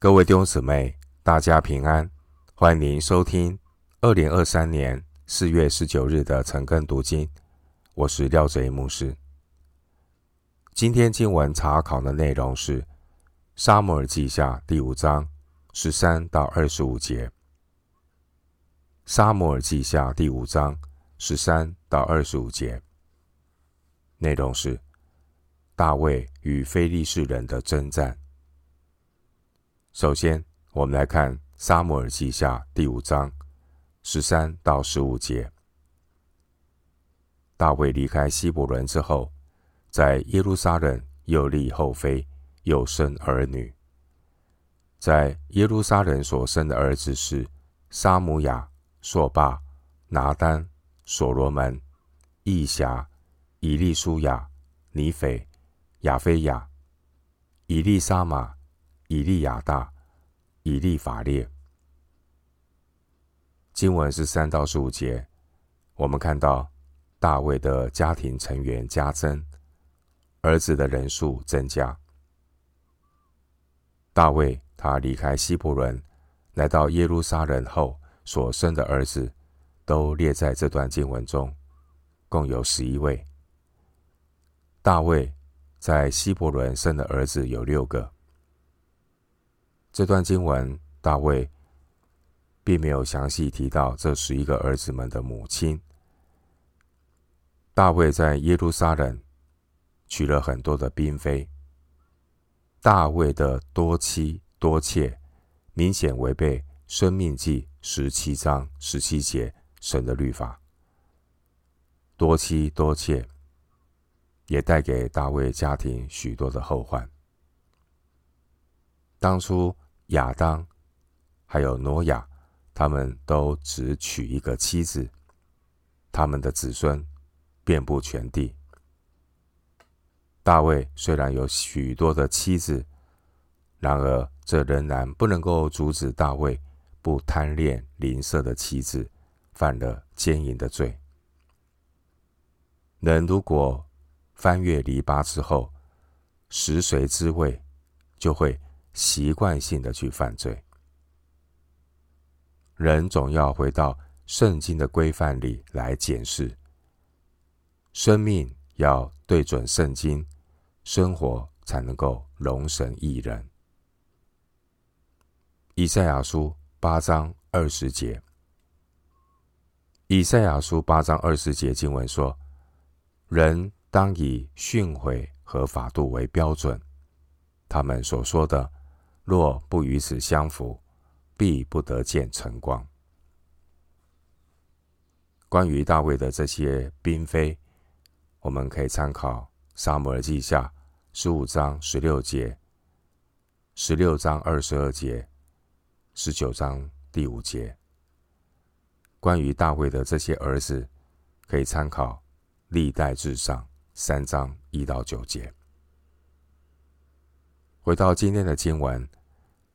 各位弟兄姊妹，大家平安！欢迎您收听二零二三年四月十九日的晨更读经。我是廖哲一牧师。今天经文查考的内容是《撒母耳记下》第五章十三到二十五节。《撒母耳记下》第五章十三到二十五节内容是大卫与非利士人的征战。首先，我们来看《撒母耳记下》第五章十三到十五节。大卫离开希伯伦之后，在耶路撒冷又立后妃，又生儿女。在耶路撒冷所生的儿子是沙姆亚、朔巴、拿单、所罗门、义辖、以利书亚、尼斐、亚菲亚、以利沙玛。以利亚大、以利法列。经文是三到十五节，我们看到大卫的家庭成员加增，儿子的人数增加。大卫他离开希伯伦，来到耶路撒冷后所生的儿子，都列在这段经文中，共有十一位。大卫在希伯伦生的儿子有六个。这段经文，大卫并没有详细提到这十一个儿子们的母亲。大卫在耶路撒冷娶了很多的嫔妃。大卫的多妻多妾，明显违背《生命记》十七章十七节神的律法。多妻多妾，也带给大卫家庭许多的后患。当初。亚当还有挪亚，他们都只娶一个妻子，他们的子孙遍布全地。大卫虽然有许多的妻子，然而这仍然不能够阻止大卫不贪恋邻舍的妻子，犯了奸淫的罪。人如果翻越篱笆之后，食髓知味，就会。习惯性的去犯罪，人总要回到圣经的规范里来检视，生命要对准圣经，生活才能够容神益人。以赛亚书八章二十节，以赛亚书八章二十节经文说：“人当以训诲和法度为标准，他们所说的。”若不与此相符，必不得见晨光。关于大卫的这些嫔妃，我们可以参考《撒母耳记下》十五章十六节、十六章二十二节、十九章第五节。关于大卫的这些儿子，可以参考《历代志上》三章一到九节。回到今天的经文。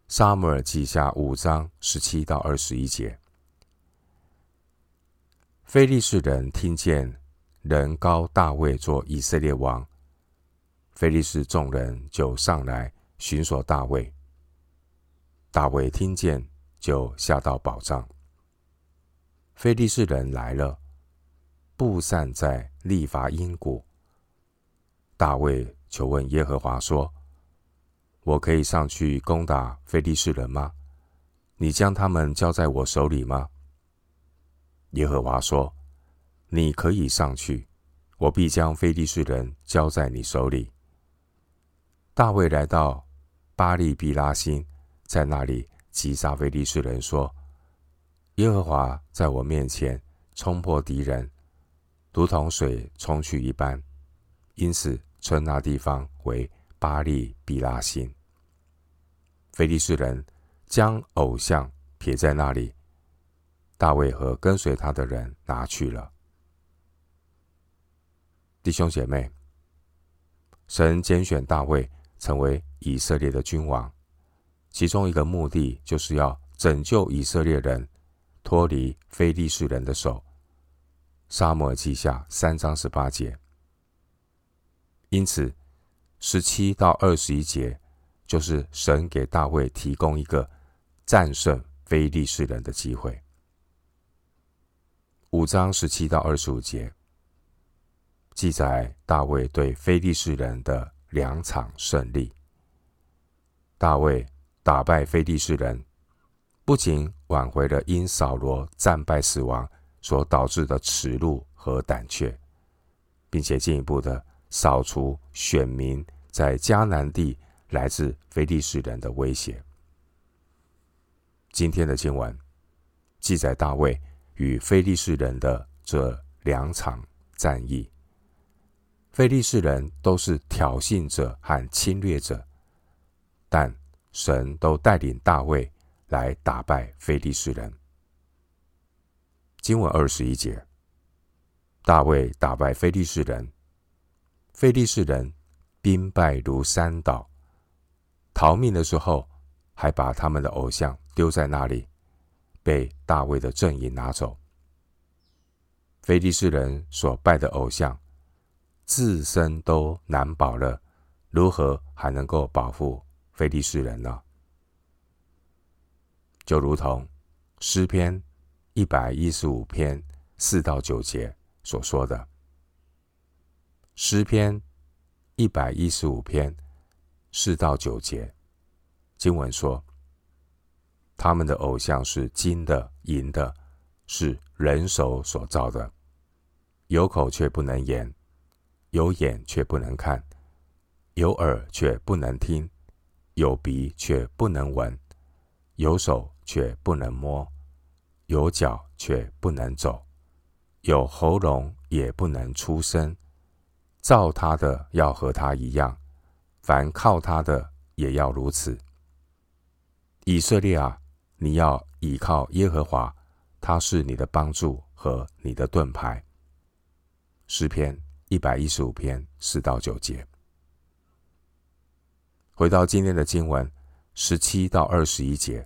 撒母耳记下五章十七到二十一节，非利士人听见人膏大卫做以色列王，非利士众人就上来寻索大卫。大卫听见，就下到宝藏。非利士人来了，布散在利乏音谷。大卫求问耶和华说。我可以上去攻打非利士人吗？你将他们交在我手里吗？耶和华说：“你可以上去，我必将非利士人交在你手里。”大卫来到巴力毗拉心，在那里击杀非利士人，说：“耶和华在我面前冲破敌人，如同水冲去一般。”因此称那地方为。巴力比拉辛，非利士人将偶像撇在那里，大卫和跟随他的人拿去了。弟兄姐妹，神拣选大卫成为以色列的君王，其中一个目的就是要拯救以色列人脱离非利士人的手。撒母耳记下三章十八节，因此。十七到二十一节，就是神给大卫提供一个战胜非利士人的机会。五章十七到二十五节记载大卫对非利士人的两场胜利。大卫打败非利士人，不仅挽回了因扫罗战败死亡所导致的耻辱和胆怯，并且进一步的扫除选民在迦南地来自非利士人的威胁。今天的经文记载大卫与非利士人的这两场战役，非利士人都是挑衅者和侵略者，但神都带领大卫来打败非利士人。经文二十一节，大卫打败非利士人，非利士人兵败如山倒，逃命的时候还把他们的偶像丢在那里。被大卫的阵营拿走。非利士人所拜的偶像，自身都难保了，如何还能够保护非利士人呢？就如同诗篇一百一十五篇四到九节所说的，诗篇一百一十五篇四到九节经文说。他们的偶像是金的、银的，是人手所造的，有口却不能言，有眼却不能看，有耳却不能听，有鼻却不能闻，有手却不能摸，有脚却不能走，有喉咙也不能出声。造他的要和他一样，凡靠他的也要如此。以色列啊！你要倚靠耶和华，他是你的帮助和你的盾牌。诗篇一百一十五篇四到九节。回到今天的经文，十七到二十一节。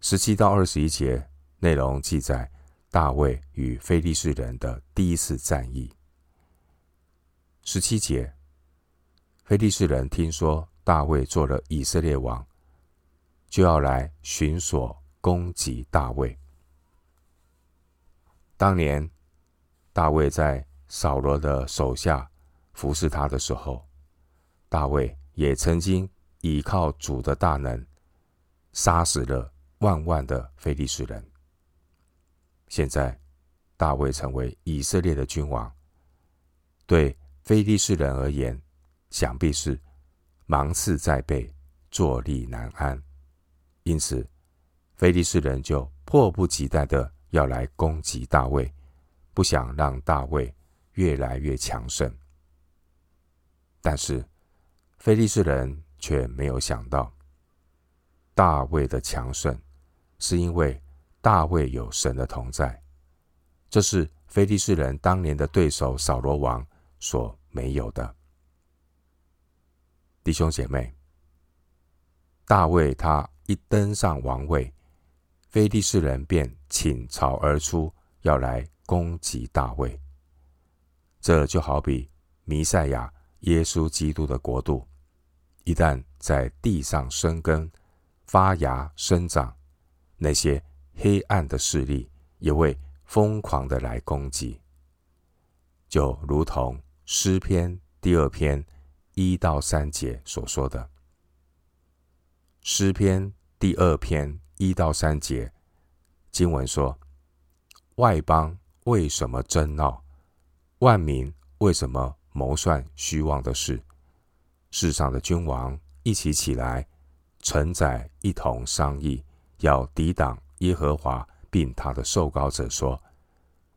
十七到二十一节内容记载大卫与非利士人的第一次战役。十七节，非利士人听说大卫做了以色列王。就要来寻索攻击大卫。当年大卫在扫罗的手下服侍他的时候，大卫也曾经倚靠主的大能，杀死了万万的非利士人。现在大卫成为以色列的君王，对非利士人而言，想必是芒刺在背，坐立难安。因此，非利士人就迫不及待的要来攻击大卫，不想让大卫越来越强盛。但是，非利士人却没有想到，大卫的强盛是因为大卫有神的同在，这是非利士人当年的对手扫罗王所没有的。弟兄姐妹，大卫他。一登上王位，非利士人便倾巢而出，要来攻击大卫。这就好比弥赛亚耶稣基督的国度，一旦在地上生根、发芽、生长，那些黑暗的势力也会疯狂的来攻击。就如同诗篇第二篇一到三节所说的，诗篇。第二篇一到三节经文说：“外邦为什么争闹？万民为什么谋算虚妄的事？世上的君王一起起来，臣宰一同商议，要抵挡耶和华，并他的受膏者，说：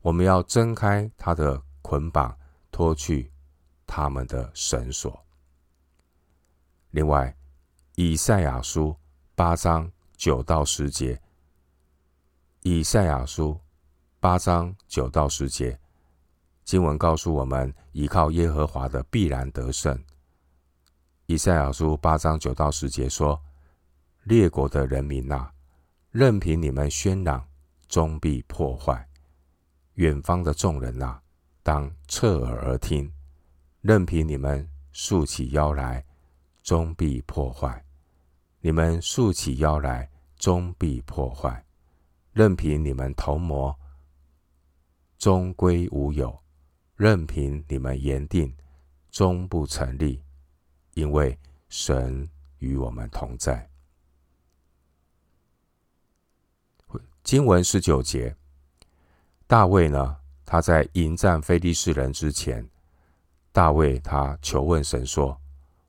我们要挣开他的捆绑，脱去他们的绳索。另外，以赛亚书。”八章九到十节，以赛亚书八章九到十节经文告诉我们，依靠耶和华的必然得胜。以赛亚书八章九到十节说：“列国的人民呐，任凭你们喧嚷，终必破坏；远方的众人呐，当侧耳而听，任凭你们竖起腰来，终必破坏；你们竖起腰来，终必破坏。任凭你们同魔，终归无有；任凭你们言定，终不成立。因为神与我们同在。经文十九节，大卫呢，他在迎战非利士人之前，大卫他求问神说：“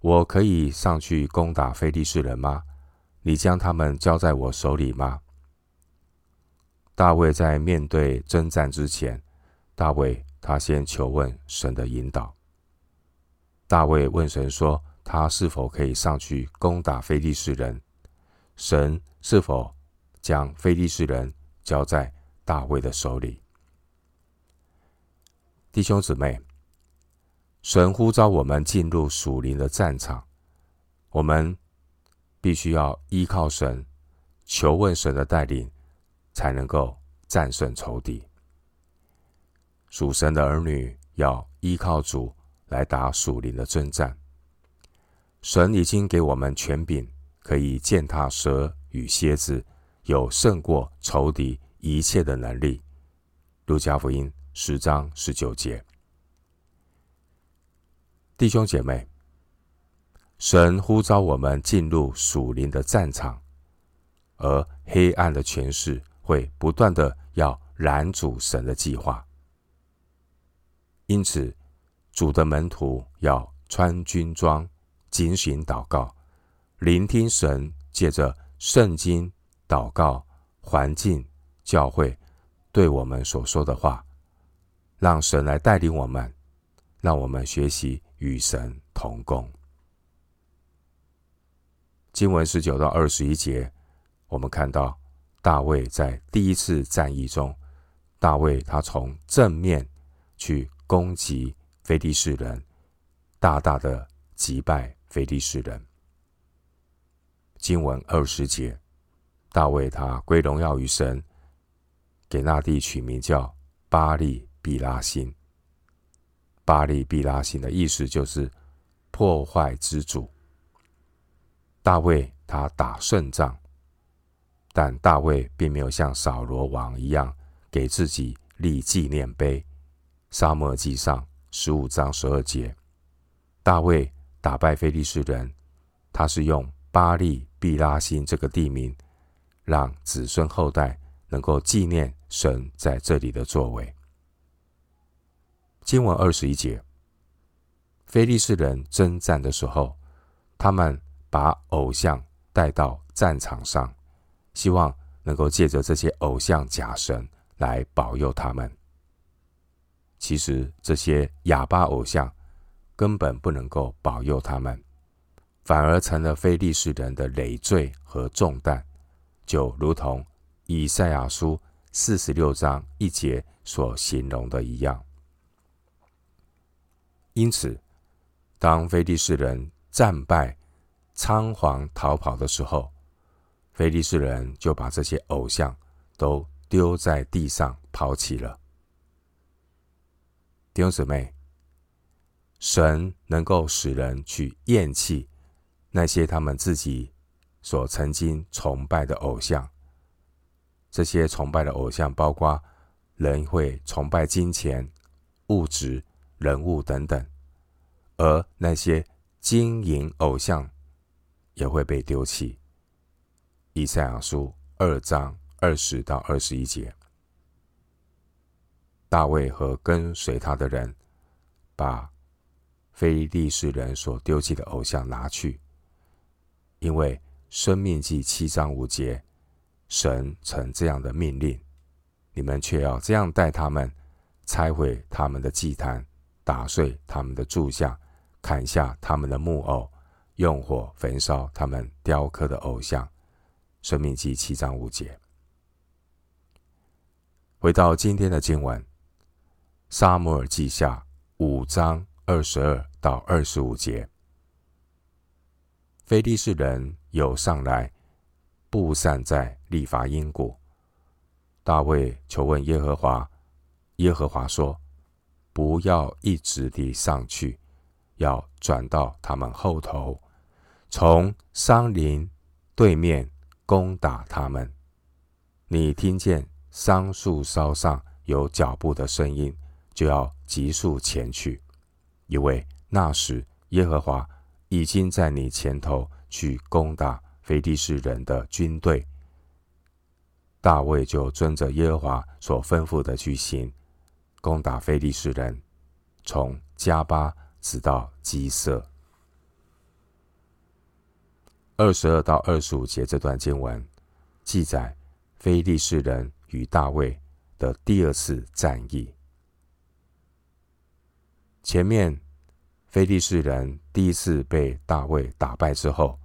我可以上去攻打非利士人吗？你将他们交在我手里吗？”大卫在面对征战之前，大卫他先求问神的引导。大卫问神说：“他是否可以上去攻打非利士人？神是否将非利士人交在大卫的手里？”弟兄姊妹，神呼召我们进入属灵的战场，我们必须要依靠神，求问神的带领。才能够战胜仇敌。属神的儿女要依靠主来打属灵的征战。神已经给我们权柄，可以践踏蛇与蝎子，有胜过仇敌一切的能力。路加福音十章十九节。弟兄姐妹，神呼召我们进入属灵的战场，而黑暗的权势。会不断的要拦阻神的计划，因此主的门徒要穿军装，警醒祷告，聆听神借着圣经祷告环境教会对我们所说的话，让神来带领我们，让我们学习与神同工。经文十九到二十一节，我们看到。大卫在第一次战役中，大卫他从正面去攻击非利士人，大大的击败非利士人。经文二十节，大卫他归荣耀于神，给那地取名叫巴力毕拉心。巴利毕拉心的意思就是破坏之主。大卫他打胜仗。但大卫并没有像扫罗王一样给自己立纪念碑。撒母耳记上十五章十二节，大卫打败非利士人，他是用巴利毕拉心这个地名，让子孙后代能够纪念神在这里的作为。经文二十一节，非利士人征战的时候，他们把偶像带到战场上。希望能够借着这些偶像假神来保佑他们。其实这些哑巴偶像根本不能够保佑他们，反而成了非利士人的累赘和重担，就如同以赛亚书四十六章一节所形容的一样。因此，当非利士人战败、仓皇逃跑的时候，非利士人就把这些偶像都丢在地上抛弃了。弟兄姊妹，神能够使人去厌弃那些他们自己所曾经崇拜的偶像。这些崇拜的偶像，包括人会崇拜金钱、物质、人物等等，而那些金银偶像也会被丢弃。以赛亚书二章二十到二十一节，大卫和跟随他的人把非利士人所丢弃的偶像拿去，因为生命记七章五节，神曾这样的命令，你们却要这样待他们，拆毁他们的祭坛，打碎他们的柱像，砍下他们的木偶，用火焚烧他们雕刻的偶像。申命记七章五节，回到今天的经文，撒母耳记下五章二十二到二十五节，非利士人又上来布散在利乏音谷，大卫求问耶和华，耶和华说：不要一直地上去，要转到他们后头，从山林对面攻打他们。你听见桑树梢上有脚步的声音，就要急速前去，因为那时耶和华已经在你前头去攻打非利士人的军队。大卫就遵着耶和华所吩咐的去行，攻打非利士人，从迦巴直到基色。二十二到二十五节这段经文记载非利士人与大卫的第二次战役。前面非利士人第一次被大卫打败之后，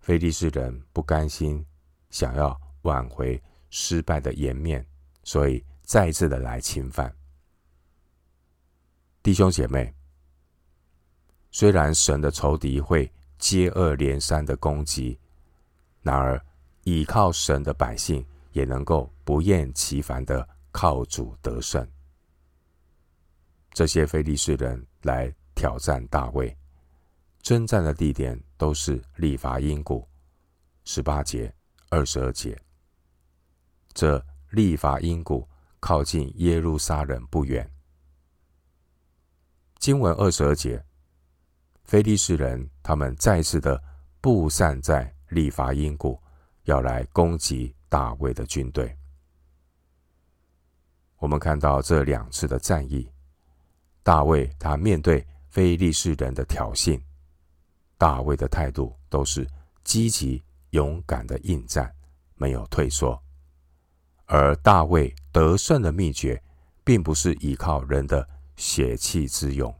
非利士人不甘心，想要挽回失败的颜面，所以再一次的来侵犯。弟兄姐妹，虽然神的仇敌会接二连三的攻击，然而倚靠神的百姓也能够不厌其烦的靠主得胜。这些非利士人来挑战大卫，征战的地点都是利乏音谷，十八节、二十二节。这利乏音谷靠近耶路撒冷不远。经文二十二节。非利士人，他们再次的布散在利乏音谷，要来攻击大卫的军队。我们看到这两次的战役，大卫他面对非利士人的挑衅，大卫的态度都是积极勇敢的应战，没有退缩。而大卫得胜的秘诀，并不是依靠人的血气之勇。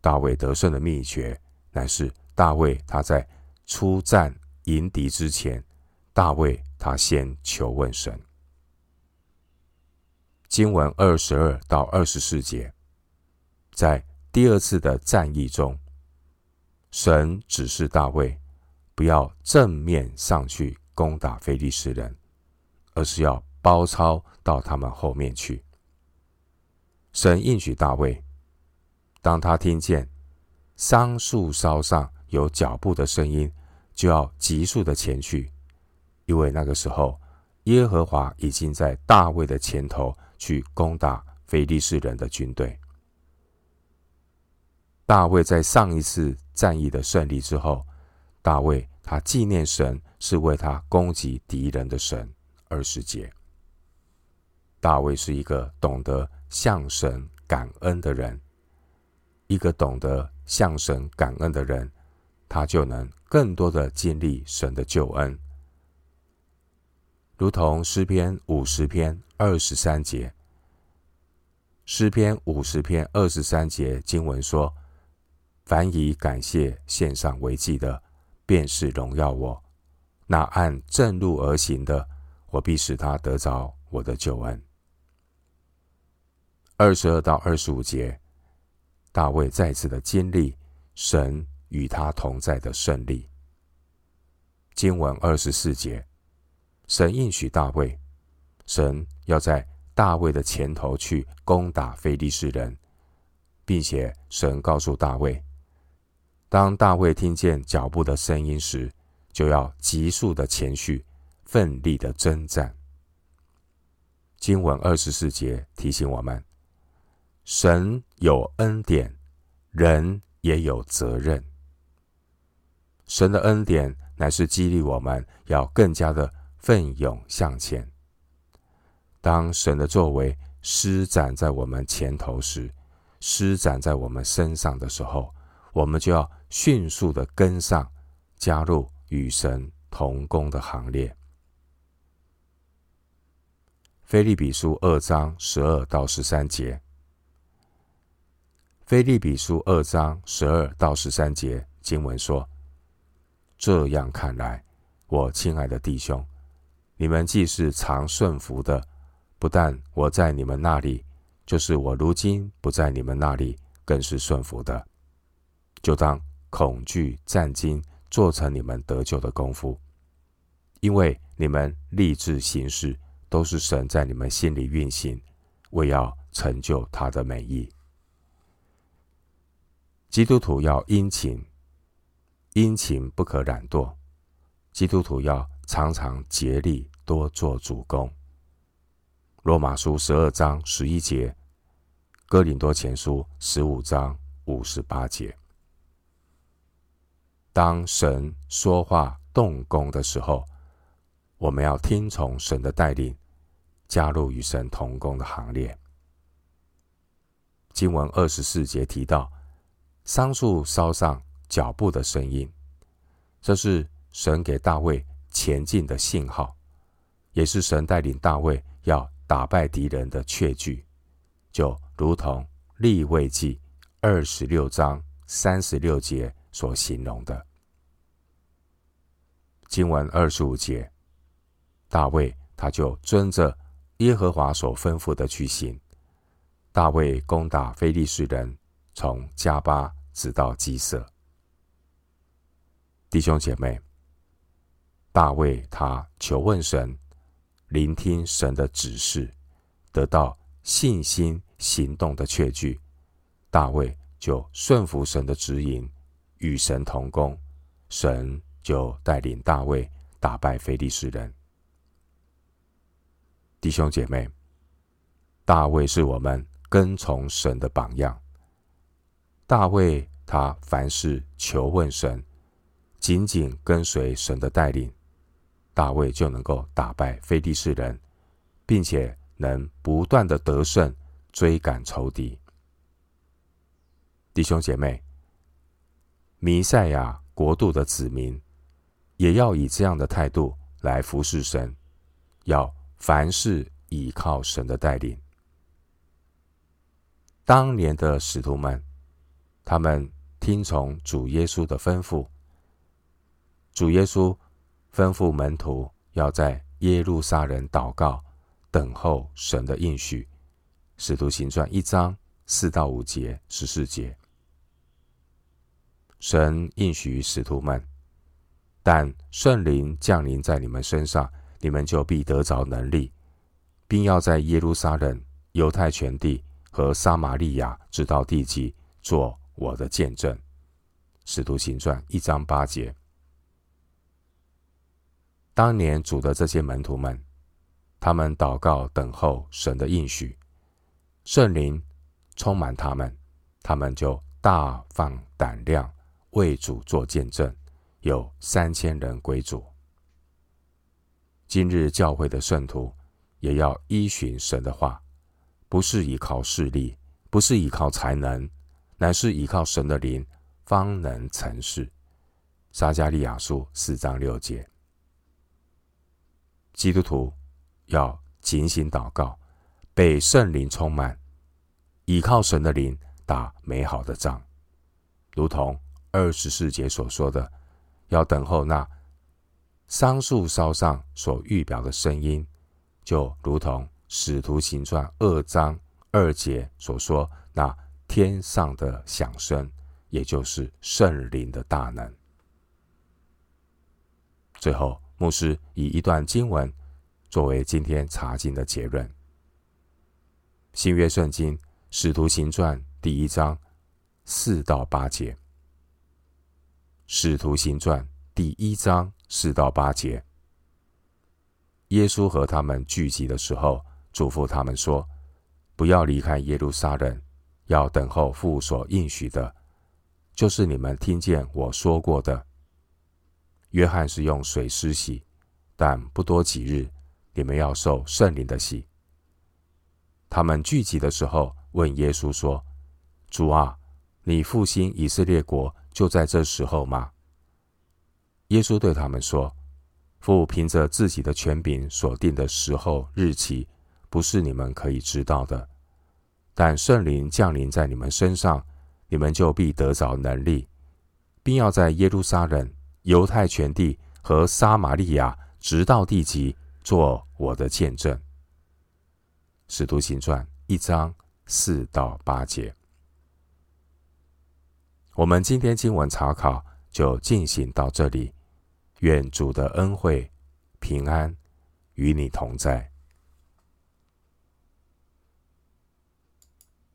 大卫得胜的秘诀，乃是大卫他在出战迎敌之前，大卫他先求问神。经文二十二到二十四节，在第二次的战役中，神指示大卫不要正面上去攻打非利士人，而是要包抄到他们后面去。神应许大卫。当他听见桑树梢上有脚步的声音，就要急速的前去，因为那个时候耶和华已经在大卫的前头去攻打非利士人的军队。大卫在上一次战役的胜利之后，大卫他纪念神是为他攻击敌人的神。二十节，大卫是一个懂得向神感恩的人。一个懂得向神感恩的人，他就能更多的经历神的救恩。如同诗篇五十篇二十三节，诗篇五十篇二十三节经文说：“凡以感谢献上为祭的，便是荣耀我；那按正路而行的，我必使他得着我的救恩。”二十二到二十五节。大卫再次的经历神与他同在的胜利。经文二十四节，神应许大卫，神要在大卫的前头去攻打非利士人，并且神告诉大卫，当大卫听见脚步的声音时，就要急速的前去，奋力的征战。经文二十四节提醒我们。神有恩典，人也有责任。神的恩典乃是激励我们要更加的奋勇向前。当神的作为施展在我们前头时，施展在我们身上的时候，我们就要迅速的跟上，加入与神同工的行列。腓利比书二章十二到十三节。腓立比书二章十二到十三节经文说：“这样看来，我亲爱的弟兄，你们既是常顺服的，不但我在你们那里，就是我如今不在你们那里，更是顺服的。就当恐惧战兢，做成你们得救的功夫，因为你们立志行事，都是神在你们心里运行，为要成就他的美意。”基督徒要殷勤，殷勤不可懒惰。基督徒要常常竭力多做主工。罗马书十二章十一节，哥林多前书十五章五十八节。当神说话动工的时候，我们要听从神的带领，加入与神同工的行列。经文二十四节提到，桑树梢上脚步的声音，这是神给大卫前进的信号，也是神带领大卫要打败敌人的确据，就如同利未记二十六章三十六节。所形容的经文二十五节，大卫他就遵着耶和华所吩咐的去行。大卫攻打非利士人，从迦巴直到基色。弟兄姐妹，大卫他求问神，聆听神的指示，得到信心行动的确据，大卫就顺服神的指引。与神同工，神就带领大卫打败非利士人。弟兄姐妹，大卫是我们跟从神的榜样。大卫他凡事求问神，紧紧跟随神的带领，大卫就能够打败非利士人，并且能不断的得胜，追赶仇敌。弟兄姐妹。弥赛亚国度的子民，也要以这样的态度来服侍神，要凡事倚靠神的带领。当年的使徒们，他们听从主耶稣的吩咐，主耶稣吩咐门徒要在耶路撒冷祷告，等候神的应许。使徒行传一章四到五节、十四节。神应许使徒们，但圣灵降临在你们身上，你们就必得着能力，并要在耶路撒冷、犹太全地和撒玛利亚直到地极，做我的见证。使徒行传一章八节。当年主的这些门徒们，他们祷告等候神的应许，圣灵充满他们，他们就大放胆量。为主做见证，有三千人归主。今日教会的圣徒也要依循神的话，不是依靠势力，不是依靠才能，乃是依靠神的灵，方能成事。撒迦利亚书四章六节。基督徒要警醒祷告，被圣灵充满，依靠神的灵打美好的仗，如同。二十四节所说的，要等候那桑树梢上所预表的声音，就如同使徒行传二章二节所说，那天上的响声，也就是圣灵的大能。最后，牧师以一段经文作为今天查经的结论：新约圣经使徒行传第一章四到八节。使徒行传第一章四到八节，耶稣和他们聚集的时候，嘱咐他们说：“不要离开耶路撒冷，要等候父所应许的，就是你们听见我说过的。约翰是用水施洗，但不多几日，你们要受圣灵的洗。”他们聚集的时候，问耶稣说：“主啊，你复兴以色列国？”就在这时候吗？耶稣对他们说：“父凭着自己的权柄所定的时候日期，不是你们可以知道的。但圣灵降临在你们身上，你们就必得着能力，并要在耶路撒冷、犹太全地和撒玛利亚，直到地极，做我的见证。”使徒行传一章四到八节。我们今天经文查考就进行到这里，愿主的恩惠平安与你同在。